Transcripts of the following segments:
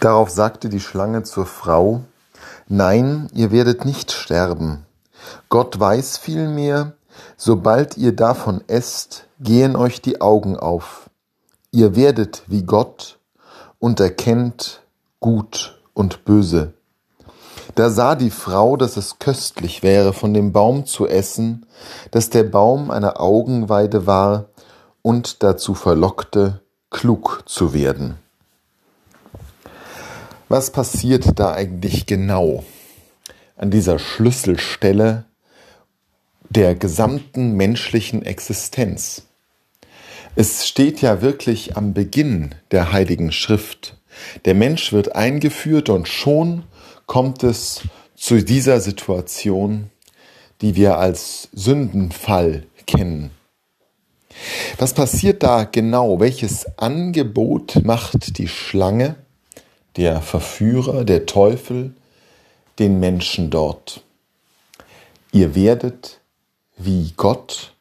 Darauf sagte die Schlange zur Frau, Nein, ihr werdet nicht sterben. Gott weiß vielmehr, sobald ihr davon esst, gehen euch die Augen auf. Ihr werdet wie Gott und erkennt Gut und Böse. Da sah die Frau, dass es köstlich wäre, von dem Baum zu essen, dass der Baum eine Augenweide war und dazu verlockte, klug zu werden. Was passiert da eigentlich genau an dieser Schlüsselstelle der gesamten menschlichen Existenz? Es steht ja wirklich am Beginn der Heiligen Schrift. Der Mensch wird eingeführt und schon kommt es zu dieser Situation, die wir als Sündenfall kennen. Was passiert da genau? Welches Angebot macht die Schlange? Der Verführer, der Teufel, den Menschen dort. Ihr werdet wie Gott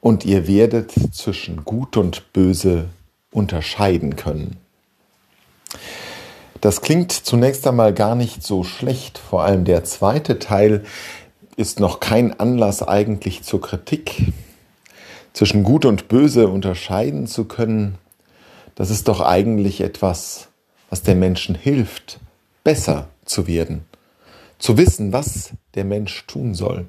und ihr werdet zwischen Gut und Böse unterscheiden können. Das klingt zunächst einmal gar nicht so schlecht, vor allem der zweite Teil ist noch kein Anlass eigentlich zur Kritik. Zwischen Gut und Böse unterscheiden zu können, das ist doch eigentlich etwas, was der Menschen hilft, besser zu werden, zu wissen, was der Mensch tun soll.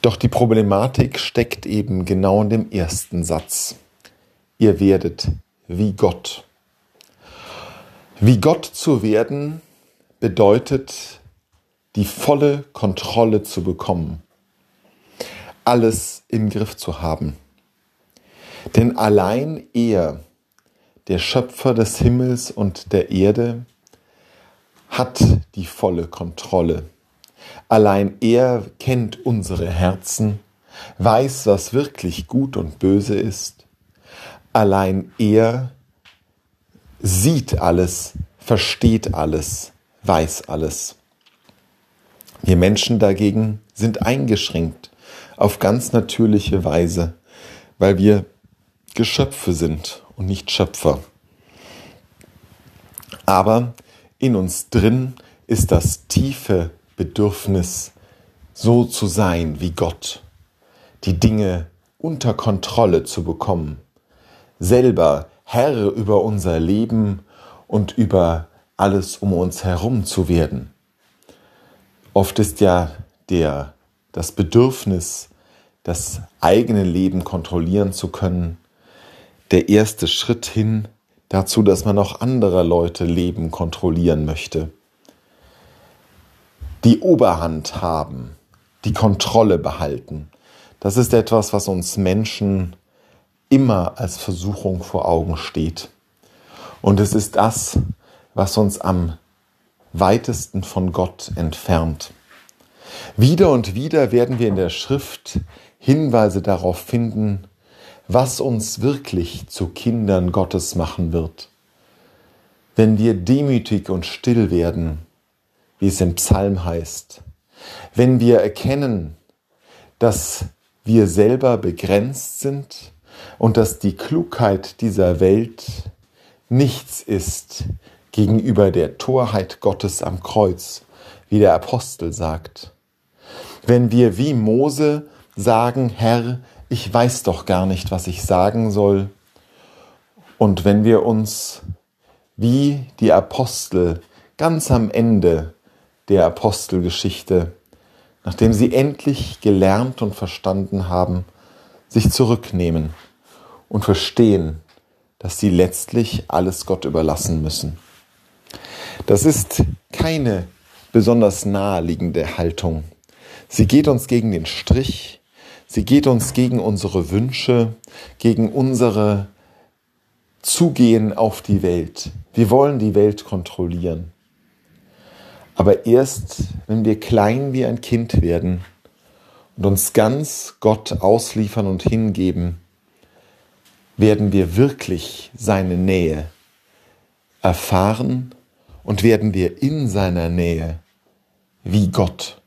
Doch die Problematik steckt eben genau in dem ersten Satz. Ihr werdet wie Gott. Wie Gott zu werden bedeutet, die volle Kontrolle zu bekommen, alles im Griff zu haben. Denn allein er der Schöpfer des Himmels und der Erde, hat die volle Kontrolle. Allein er kennt unsere Herzen, weiß, was wirklich gut und böse ist. Allein er sieht alles, versteht alles, weiß alles. Wir Menschen dagegen sind eingeschränkt auf ganz natürliche Weise, weil wir Geschöpfe sind und nicht Schöpfer. Aber in uns drin ist das tiefe Bedürfnis, so zu sein wie Gott, die Dinge unter Kontrolle zu bekommen, selber Herr über unser Leben und über alles um uns herum zu werden. Oft ist ja der, das Bedürfnis, das eigene Leben kontrollieren zu können, der erste Schritt hin dazu, dass man auch anderer Leute Leben kontrollieren möchte. Die Oberhand haben, die Kontrolle behalten. Das ist etwas, was uns Menschen immer als Versuchung vor Augen steht. Und es ist das, was uns am weitesten von Gott entfernt. Wieder und wieder werden wir in der Schrift Hinweise darauf finden, was uns wirklich zu Kindern Gottes machen wird. Wenn wir demütig und still werden, wie es im Psalm heißt, wenn wir erkennen, dass wir selber begrenzt sind und dass die Klugheit dieser Welt nichts ist gegenüber der Torheit Gottes am Kreuz, wie der Apostel sagt. Wenn wir wie Mose sagen, Herr, ich weiß doch gar nicht, was ich sagen soll. Und wenn wir uns wie die Apostel ganz am Ende der Apostelgeschichte, nachdem sie endlich gelernt und verstanden haben, sich zurücknehmen und verstehen, dass sie letztlich alles Gott überlassen müssen. Das ist keine besonders naheliegende Haltung. Sie geht uns gegen den Strich, Sie geht uns gegen unsere Wünsche, gegen unsere Zugehen auf die Welt. Wir wollen die Welt kontrollieren. Aber erst, wenn wir klein wie ein Kind werden und uns ganz Gott ausliefern und hingeben, werden wir wirklich seine Nähe erfahren und werden wir in seiner Nähe wie Gott.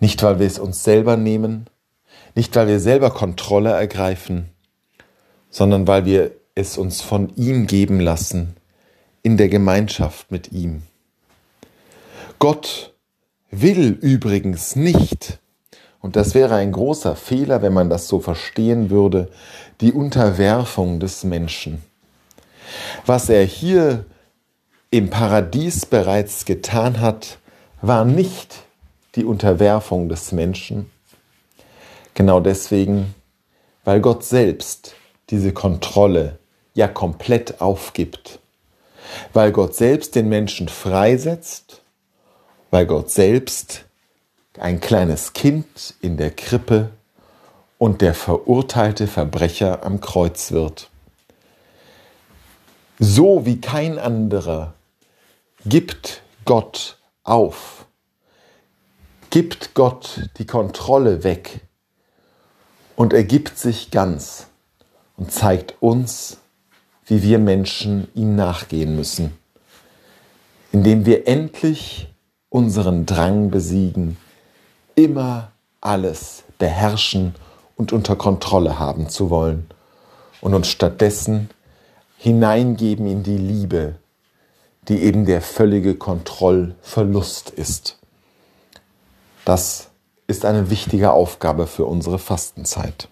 Nicht, weil wir es uns selber nehmen, nicht, weil wir selber Kontrolle ergreifen, sondern weil wir es uns von ihm geben lassen, in der Gemeinschaft mit ihm. Gott will übrigens nicht, und das wäre ein großer Fehler, wenn man das so verstehen würde, die Unterwerfung des Menschen. Was er hier im Paradies bereits getan hat, war nicht die Unterwerfung des Menschen. Genau deswegen, weil Gott selbst diese Kontrolle ja komplett aufgibt. Weil Gott selbst den Menschen freisetzt, weil Gott selbst ein kleines Kind in der Krippe und der verurteilte Verbrecher am Kreuz wird. So wie kein anderer gibt Gott auf, gibt Gott die Kontrolle weg und ergibt sich ganz und zeigt uns, wie wir Menschen ihm nachgehen müssen, indem wir endlich unseren Drang besiegen, immer alles beherrschen und unter Kontrolle haben zu wollen und uns stattdessen hineingeben in die Liebe, die eben der völlige Kontrollverlust ist. Das ist eine wichtige Aufgabe für unsere Fastenzeit.